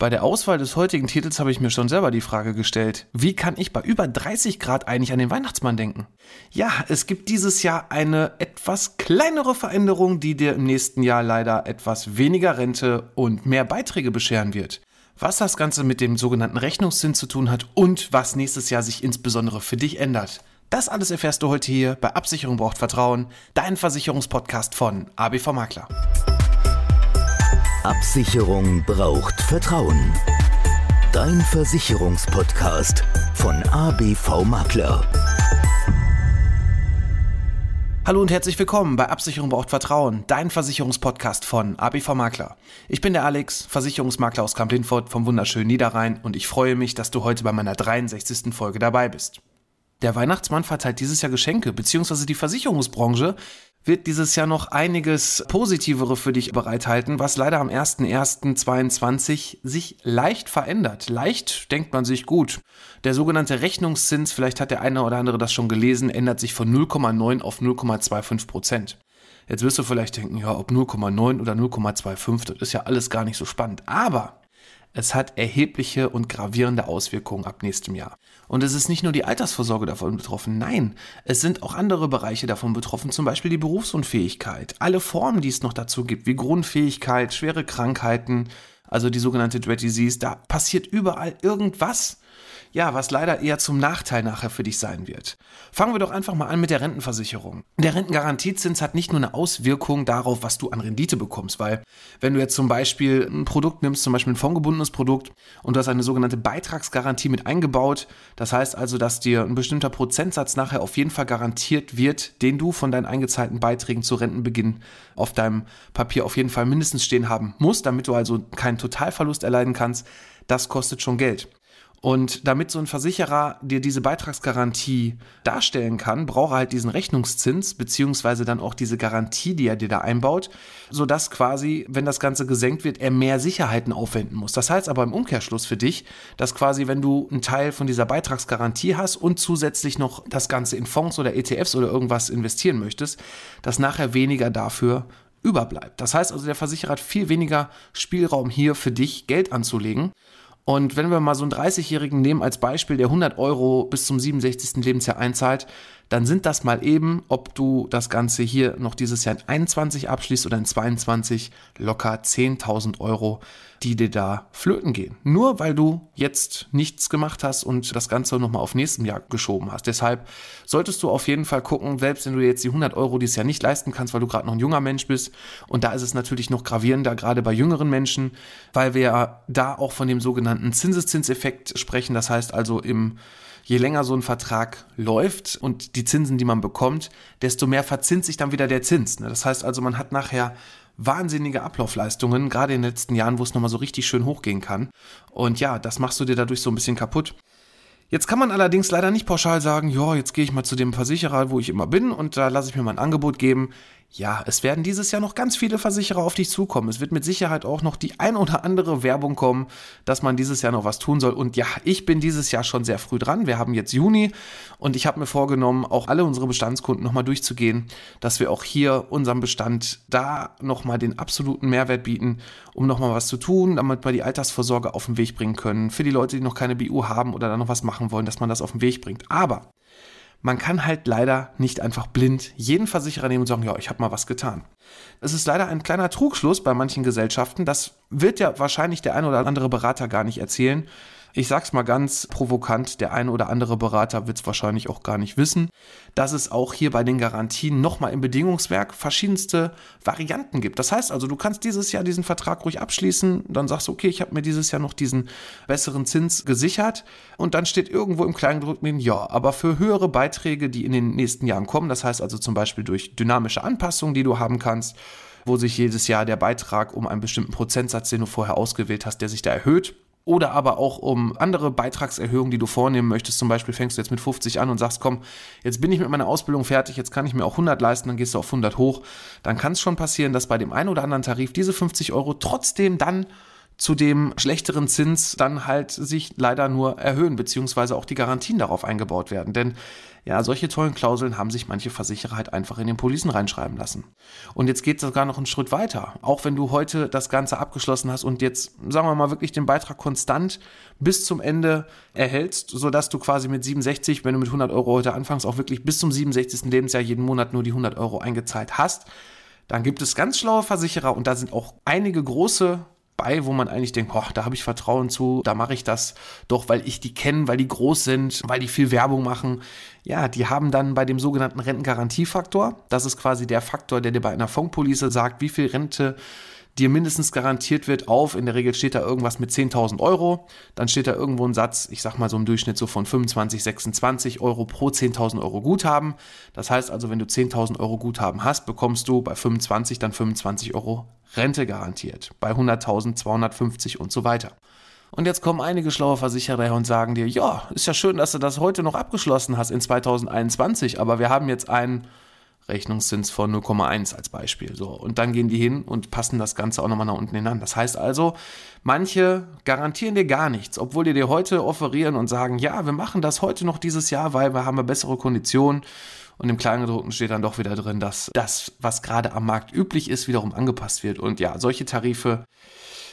Bei der Auswahl des heutigen Titels habe ich mir schon selber die Frage gestellt, wie kann ich bei über 30 Grad eigentlich an den Weihnachtsmann denken? Ja, es gibt dieses Jahr eine etwas kleinere Veränderung, die dir im nächsten Jahr leider etwas weniger Rente und mehr Beiträge bescheren wird. Was das Ganze mit dem sogenannten Rechnungszins zu tun hat und was nächstes Jahr sich insbesondere für dich ändert. Das alles erfährst du heute hier bei Absicherung braucht Vertrauen, dein Versicherungspodcast von ABV Makler. Absicherung braucht Vertrauen. Dein Versicherungspodcast von ABV Makler. Hallo und herzlich willkommen bei Absicherung braucht Vertrauen, dein Versicherungspodcast von ABV Makler. Ich bin der Alex, Versicherungsmakler aus Kamp-Lindfort vom wunderschönen Niederrhein und ich freue mich, dass du heute bei meiner 63. Folge dabei bist. Der Weihnachtsmann verteilt dieses Jahr Geschenke, beziehungsweise die Versicherungsbranche wird dieses Jahr noch einiges Positivere für dich bereithalten, was leider am 01.01.22 sich leicht verändert. Leicht denkt man sich gut. Der sogenannte Rechnungszins, vielleicht hat der eine oder andere das schon gelesen, ändert sich von 0,9 auf 0,25 Prozent. Jetzt wirst du vielleicht denken, ja, ob 0,9 oder 0,25, das ist ja alles gar nicht so spannend. Aber es hat erhebliche und gravierende Auswirkungen ab nächstem Jahr. Und es ist nicht nur die Altersvorsorge davon betroffen, nein, es sind auch andere Bereiche davon betroffen, zum Beispiel die Berufsunfähigkeit. Alle Formen, die es noch dazu gibt, wie Grundfähigkeit, schwere Krankheiten, also die sogenannte Dread Disease, da passiert überall irgendwas ja, was leider eher zum Nachteil nachher für dich sein wird. Fangen wir doch einfach mal an mit der Rentenversicherung. Der Rentengarantiezins hat nicht nur eine Auswirkung darauf, was du an Rendite bekommst, weil wenn du jetzt zum Beispiel ein Produkt nimmst, zum Beispiel ein fondgebundenes Produkt und du hast eine sogenannte Beitragsgarantie mit eingebaut, das heißt also, dass dir ein bestimmter Prozentsatz nachher auf jeden Fall garantiert wird, den du von deinen eingezahlten Beiträgen zu Rentenbeginn auf deinem Papier auf jeden Fall mindestens stehen haben musst, damit du also keinen Totalverlust erleiden kannst, das kostet schon Geld. Und damit so ein Versicherer dir diese Beitragsgarantie darstellen kann, braucht er halt diesen Rechnungszins, beziehungsweise dann auch diese Garantie, die er dir da einbaut, sodass quasi, wenn das Ganze gesenkt wird, er mehr Sicherheiten aufwenden muss. Das heißt aber im Umkehrschluss für dich, dass quasi, wenn du einen Teil von dieser Beitragsgarantie hast und zusätzlich noch das Ganze in Fonds oder ETFs oder irgendwas investieren möchtest, dass nachher weniger dafür überbleibt. Das heißt also, der Versicherer hat viel weniger Spielraum hier für dich Geld anzulegen. Und wenn wir mal so einen 30-Jährigen nehmen als Beispiel, der 100 Euro bis zum 67. Lebensjahr einzahlt, dann sind das mal eben, ob du das Ganze hier noch dieses Jahr in 21 abschließt oder in 22, locker 10.000 Euro, die dir da flöten gehen. Nur weil du jetzt nichts gemacht hast und das Ganze nochmal auf nächstem Jahr geschoben hast. Deshalb solltest du auf jeden Fall gucken, selbst wenn du jetzt die 100 Euro dieses Jahr nicht leisten kannst, weil du gerade noch ein junger Mensch bist. Und da ist es natürlich noch gravierender, gerade bei jüngeren Menschen, weil wir da auch von dem sogenannten Zinseszinseffekt sprechen. Das heißt also im je länger so ein Vertrag läuft und die Zinsen, die man bekommt, desto mehr verzinst sich dann wieder der Zins. Ne? Das heißt also, man hat nachher wahnsinnige Ablaufleistungen, gerade in den letzten Jahren, wo es nochmal so richtig schön hochgehen kann. Und ja, das machst du dir dadurch so ein bisschen kaputt. Jetzt kann man allerdings leider nicht pauschal sagen, ja, jetzt gehe ich mal zu dem Versicherer, wo ich immer bin und da lasse ich mir mal ein Angebot geben. Ja, es werden dieses Jahr noch ganz viele Versicherer auf dich zukommen. Es wird mit Sicherheit auch noch die ein oder andere Werbung kommen, dass man dieses Jahr noch was tun soll. Und ja, ich bin dieses Jahr schon sehr früh dran. Wir haben jetzt Juni und ich habe mir vorgenommen, auch alle unsere Bestandskunden nochmal durchzugehen, dass wir auch hier unserem Bestand da nochmal den absoluten Mehrwert bieten, um nochmal was zu tun, damit wir die Altersvorsorge auf den Weg bringen können. Für die Leute, die noch keine BU haben oder da noch was machen wollen, dass man das auf den Weg bringt. Aber man kann halt leider nicht einfach blind jeden Versicherer nehmen und sagen, ja, ich habe mal was getan. Es ist leider ein kleiner Trugschluss bei manchen Gesellschaften, das wird ja wahrscheinlich der ein oder andere Berater gar nicht erzählen, Ich sag's mal ganz provokant, der eine oder andere Berater wird's wahrscheinlich auch gar nicht wissen, dass es auch hier bei den Garantien nochmal im Bedingungswerk verschiedenste Varianten gibt. Das heißt also, du kannst dieses Jahr diesen Vertrag ruhig abschließen, dann sagst du, okay, ich habe mir dieses Jahr noch diesen besseren Zins gesichert und dann steht irgendwo im Kleingedruckten, ja, aber für höhere Beiträge, die in den nächsten Jahren kommen, das heißt also zum Beispiel durch dynamische Anpassungen, die du haben kannst, wo sich jedes Jahr der Beitrag um einen bestimmten Prozentsatz, den du vorher ausgewählt hast, der sich da erhöht, oder aber auch um andere Beitragserhöhungen, die du vornehmen möchtest. Zum Beispiel fängst du jetzt mit 50 an und sagst, komm, jetzt bin ich mit meiner Ausbildung fertig, jetzt kann ich mir auch 100 leisten, dann gehst du auf 100 hoch. Dann kann es schon passieren, dass bei dem einen oder anderen Tarif diese 50 Euro trotzdem dann zu dem schlechteren Zins dann halt sich leider nur erhöhen, beziehungsweise auch die Garantien darauf eingebaut werden. Denn ja, solche tollen Klauseln haben sich manche Versicherer halt einfach in den Policen reinschreiben lassen. Und jetzt geht es sogar noch einen Schritt weiter. Auch wenn du heute das Ganze abgeschlossen hast und jetzt, sagen wir mal, wirklich den Beitrag konstant bis zum Ende erhältst, sodass du quasi mit 67, wenn du mit 100 Euro heute anfängst, auch wirklich bis zum 67. Lebensjahr jeden Monat nur die 100 Euro eingezahlt hast, dann gibt es ganz schlaue Versicherer und da sind auch einige große bei, wo man eigentlich denkt, boah, da habe ich Vertrauen zu, da mache ich das doch, weil ich die kenne, weil die groß sind, weil die viel Werbung machen. Ja, die haben dann bei dem sogenannten Rentengarantiefaktor, das ist quasi der Faktor, der dir bei einer Fondspolice sagt, wie viel Rente dir mindestens garantiert wird auf, in der Regel steht da irgendwas mit 10.000 Euro, dann steht da irgendwo ein Satz, ich sag mal so im Durchschnitt so von 25, 26 Euro pro 10.000 Euro Guthaben. Das heißt also, wenn du 10.000 Euro Guthaben hast, bekommst du bei 25 dann 25 Euro Rente garantiert, bei 100.000 250 und so weiter. Und jetzt kommen einige schlaue Versicherer und sagen dir, ja, ist ja schön, dass du das heute noch abgeschlossen hast in 2021, aber wir haben jetzt einen Rechnungszins von 0,1 als Beispiel. So. Und dann gehen die hin und passen das Ganze auch nochmal nach unten hinan. Das heißt also, manche garantieren dir gar nichts, obwohl die dir heute offerieren und sagen, ja, wir machen das heute noch dieses Jahr, weil wir haben bessere Konditionen. Und im Kleingedruckten steht dann doch wieder drin, dass das, was gerade am Markt üblich ist, wiederum angepasst wird. Und ja, solche Tarife,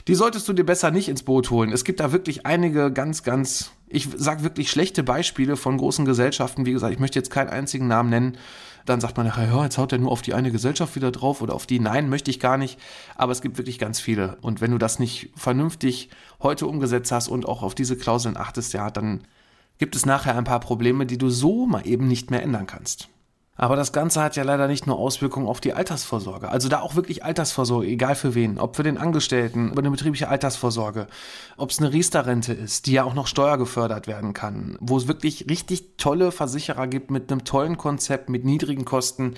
die solltest du dir besser nicht ins Boot holen. Es gibt da wirklich einige ganz, ganz, ich sag wirklich schlechte Beispiele von großen Gesellschaften. Wie gesagt, ich möchte jetzt keinen einzigen Namen nennen, dann sagt man nachher, ja, jetzt haut er nur auf die eine Gesellschaft wieder drauf oder auf die. Nein, möchte ich gar nicht. Aber es gibt wirklich ganz viele. Und wenn du das nicht vernünftig heute umgesetzt hast und auch auf diese Klauseln achtest, ja, dann gibt es nachher ein paar Probleme, die du so mal eben nicht mehr ändern kannst. Aber das Ganze hat ja leider nicht nur Auswirkungen auf die Altersvorsorge. Also da auch wirklich Altersvorsorge, egal für wen. Ob für den Angestellten, über eine betriebliche Altersvorsorge, ob es eine Riester-Rente ist, die ja auch noch steuergefördert werden kann, wo es wirklich richtig tolle Versicherer gibt mit einem tollen Konzept, mit niedrigen Kosten.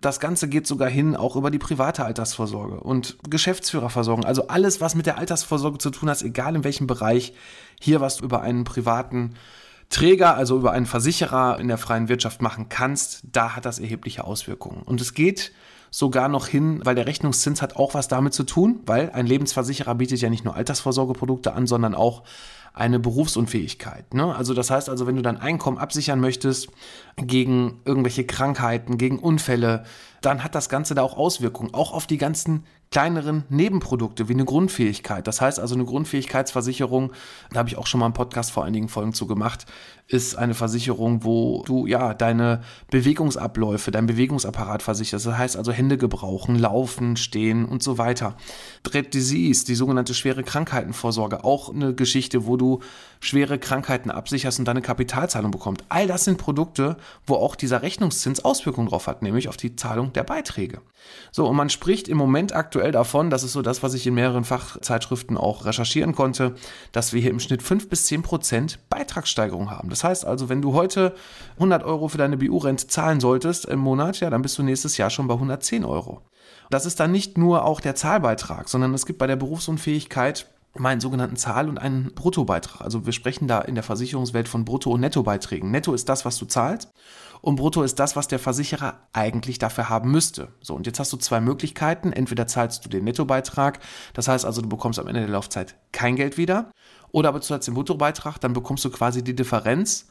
Das Ganze geht sogar hin auch über die private Altersvorsorge und Geschäftsführerversorgung. Also alles, was mit der Altersvorsorge zu tun hat, egal in welchem Bereich, hier was über einen privaten Träger, also über einen Versicherer in der freien Wirtschaft machen kannst, da hat das erhebliche Auswirkungen. Und es geht sogar noch hin, weil der Rechnungszins hat auch was damit zu tun, weil ein Lebensversicherer bietet ja nicht nur Altersvorsorgeprodukte an, sondern auch eine Berufsunfähigkeit. Ne? Also das heißt also, wenn du dein Einkommen absichern möchtest gegen irgendwelche Krankheiten, gegen Unfälle, dann hat das Ganze da auch Auswirkungen, auch auf die ganzen kleineren Nebenprodukte wie eine Grundfähigkeit. Das heißt also eine Grundfähigkeitsversicherung, da habe ich auch schon mal einen Podcast vor einigen Folgen zu gemacht, ist eine Versicherung, wo du ja deine Bewegungsabläufe, dein Bewegungsapparat versicherst. Das heißt also Hände gebrauchen, laufen, stehen und so weiter. Dread Disease, die sogenannte schwere Krankheitenvorsorge, auch eine Geschichte, wo du schwere Krankheiten absicherst und deine Kapitalzahlung bekommst. All das sind Produkte, wo auch dieser Rechnungszins Auswirkungen drauf hat, nämlich auf die Zahlung der Beiträge. So, und man spricht im Moment aktuell davon, das ist so das, was ich in mehreren Fachzeitschriften auch recherchieren konnte, dass wir hier im Schnitt 5 bis 10 Prozent Beitragssteigerung haben. Das heißt also, wenn du heute 100 Euro für deine BU-Rente zahlen solltest im Monat, ja, dann bist du nächstes Jahr schon bei 110 Euro. Das ist dann nicht nur auch der Zahlbeitrag, sondern es gibt bei der Berufsunfähigkeit meinen sogenannten Zahl- und einen Bruttobeitrag. Also wir sprechen da in der Versicherungswelt von Brutto- und Nettobeiträgen. Netto ist das, was du zahlst und Brutto ist das, was der Versicherer eigentlich dafür haben müsste. So, und jetzt hast du zwei Möglichkeiten. Entweder zahlst du den Nettobeitrag, das heißt also, du bekommst am Ende der Laufzeit kein Geld wieder, oder aber du zahlst den Bruttobeitrag, dann bekommst du quasi die Differenz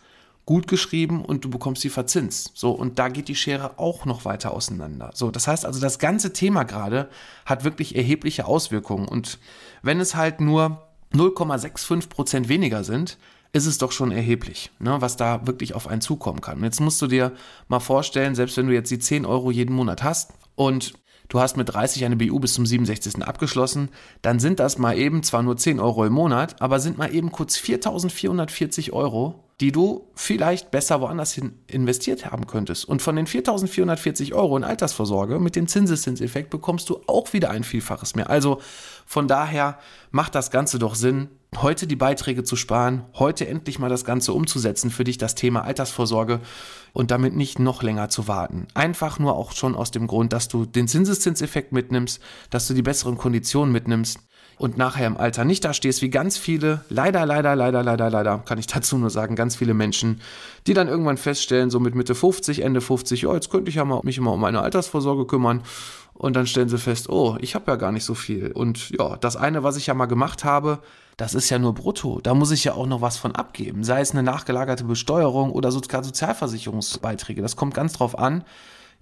gut geschrieben und du bekommst die verzinst. So, und da geht die Schere auch noch weiter auseinander. So, das heißt also, das ganze Thema gerade hat wirklich erhebliche Auswirkungen. Und wenn es halt nur 0,65 Prozent weniger sind, ist es doch schon erheblich, ne, was da wirklich auf einen zukommen kann. Und jetzt musst du dir mal vorstellen, selbst wenn du jetzt die 10 Euro jeden Monat hast und du hast mit 30 eine BU bis zum 67. abgeschlossen, dann sind das mal eben zwar nur 10 Euro im Monat, aber sind mal eben kurz 4.440 Euro, die du vielleicht besser woanders hin investiert haben könntest. Und von den 4.440 Euro in Altersvorsorge mit dem Zinseszinseffekt bekommst du auch wieder ein Vielfaches mehr. Also von daher macht das Ganze doch Sinn, heute die Beiträge zu sparen, heute endlich mal das Ganze umzusetzen für dich, das Thema Altersvorsorge und damit nicht noch länger zu warten. Einfach nur auch schon aus dem Grund, dass du den Zinseszinseffekt mitnimmst, dass du die besseren Konditionen mitnimmst und nachher im Alter nicht da stehst, wie ganz viele, leider, leider, leider, leider, leider, kann ich dazu nur sagen, ganz viele Menschen, die dann irgendwann feststellen, so mit Mitte 50, Ende 50, oh, jetzt könnte ich ja mal, mich mal um meine Altersvorsorge kümmern. Und dann stellen sie fest, oh, ich habe ja gar nicht so viel. Und ja, das eine, was ich ja mal gemacht habe, das ist ja nur brutto. Da muss ich ja auch noch was von abgeben. Sei es eine nachgelagerte Besteuerung oder sogar Sozialversicherungsbeiträge. Das kommt ganz drauf an,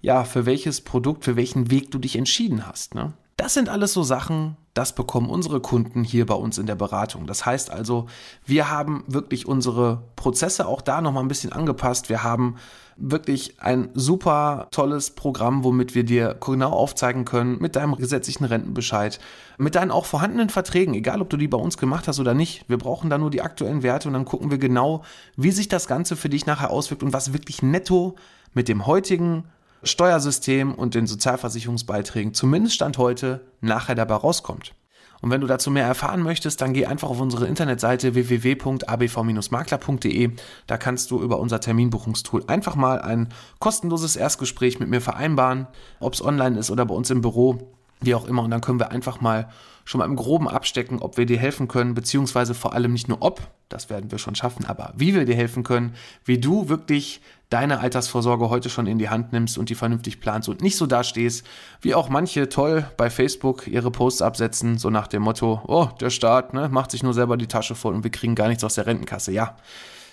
ja, für welches Produkt, für welchen Weg du dich entschieden hast. Ne? Das sind alles so Sachen, das bekommen unsere Kunden hier bei uns in der Beratung. Das heißt also, wir haben wirklich unsere Prozesse auch da nochmal ein bisschen angepasst. Wir haben wirklich ein super tolles Programm, womit wir dir genau aufzeigen können, mit deinem gesetzlichen Rentenbescheid, mit deinen auch vorhandenen Verträgen, egal ob du die bei uns gemacht hast oder nicht. Wir brauchen da nur die aktuellen Werte und dann gucken wir genau, wie sich das Ganze für dich nachher auswirkt und was wirklich netto mit dem heutigen Steuersystem und den Sozialversicherungsbeiträgen, zumindest Stand heute, nachher dabei rauskommt. Und wenn du dazu mehr erfahren möchtest, dann geh einfach auf unsere Internetseite www.abv-makler.de. Da kannst du über unser Terminbuchungstool einfach mal ein kostenloses Erstgespräch mit mir vereinbaren, ob es online ist oder bei uns im Büro, wie auch immer. Und dann können wir einfach mal schon mal im Groben abstecken, ob wir dir helfen können, beziehungsweise vor allem nicht nur ob, das werden wir schon schaffen, aber wie wir dir helfen können, wie du wirklich deine Altersvorsorge heute schon in die Hand nimmst und die vernünftig planst und nicht so dastehst, wie auch manche toll bei Facebook ihre Posts absetzen, so nach dem Motto, oh, der Staat ne, macht sich nur selber die Tasche voll und wir kriegen gar nichts aus der Rentenkasse. Ja,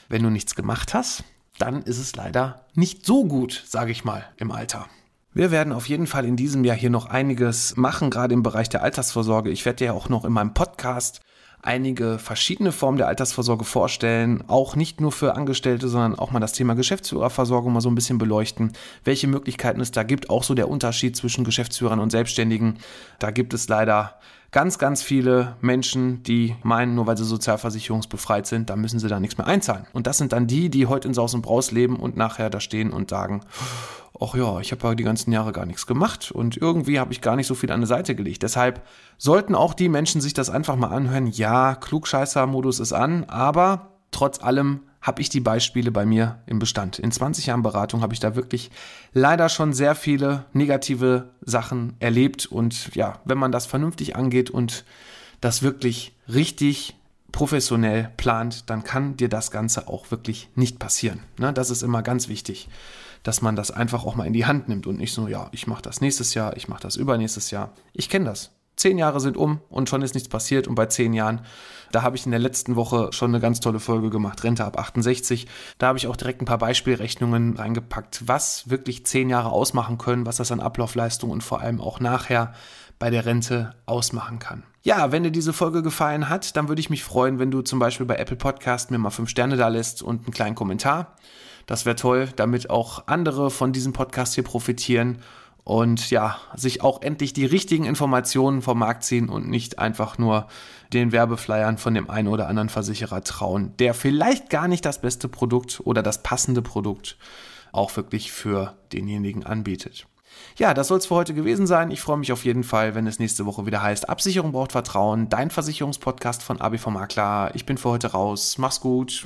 wenn du nichts gemacht hast, dann ist es leider nicht so gut, sage ich mal, im Alter. Wir werden auf jeden Fall in diesem Jahr hier noch einiges machen, gerade im Bereich der Altersvorsorge. Ich werde dir auch noch in meinem Podcast einige verschiedene Formen der Altersvorsorge vorstellen, auch nicht nur für Angestellte, sondern auch mal das Thema Geschäftsführerversorgung mal so ein bisschen beleuchten, welche Möglichkeiten es da gibt, auch so der Unterschied zwischen Geschäftsführern und Selbstständigen. Da gibt es leider ganz, ganz viele Menschen, die meinen, nur weil sie sozialversicherungsbefreit sind, da müssen sie da nichts mehr einzahlen. Und das sind dann die, die heute in Saus und Braus leben und nachher da stehen und sagen, ach ja, ich habe ja die ganzen Jahre gar nichts gemacht und irgendwie habe ich gar nicht so viel an die Seite gelegt. Deshalb sollten auch die Menschen sich das einfach mal anhören. Ja, Klugscheißer-Modus ist an, aber trotz allem habe ich die Beispiele bei mir im Bestand. In 20 Jahren Beratung habe ich da wirklich leider schon sehr viele negative Sachen erlebt. Und ja, wenn man das vernünftig angeht und das wirklich richtig professionell plant, dann kann dir das Ganze auch wirklich nicht passieren. Ne? Das ist immer ganz wichtig, dass man das einfach auch mal in die Hand nimmt und nicht so, ja, ich mache das nächstes Jahr, ich mache das übernächstes Jahr. Ich kenne das. Zehn Jahre sind um und schon ist nichts passiert. Und bei zehn Jahren, da habe ich in der letzten Woche schon eine ganz tolle Folge gemacht, Rente ab 68. Da habe ich auch direkt ein paar Beispielrechnungen reingepackt, was wirklich zehn Jahre ausmachen können, was das an Ablaufleistung und vor allem auch nachher bei der Rente ausmachen kann. Ja, wenn dir diese Folge gefallen hat, dann würde ich mich freuen, wenn du zum Beispiel bei Apple Podcast mir mal fünf Sterne da lässt und einen kleinen Kommentar. Das wäre toll, damit auch andere von diesem Podcast hier profitieren und ja, sich auch endlich die richtigen Informationen vom Markt ziehen und nicht einfach nur den Werbeflyern von dem einen oder anderen Versicherer trauen, der vielleicht gar nicht das beste Produkt oder das passende Produkt auch wirklich für denjenigen anbietet. Ja, das soll es für heute gewesen sein. Ich freue mich auf jeden Fall, wenn es nächste Woche wieder heißt, Absicherung braucht Vertrauen, dein Versicherungspodcast von ABV Makler. Ich bin für heute raus. Mach's gut.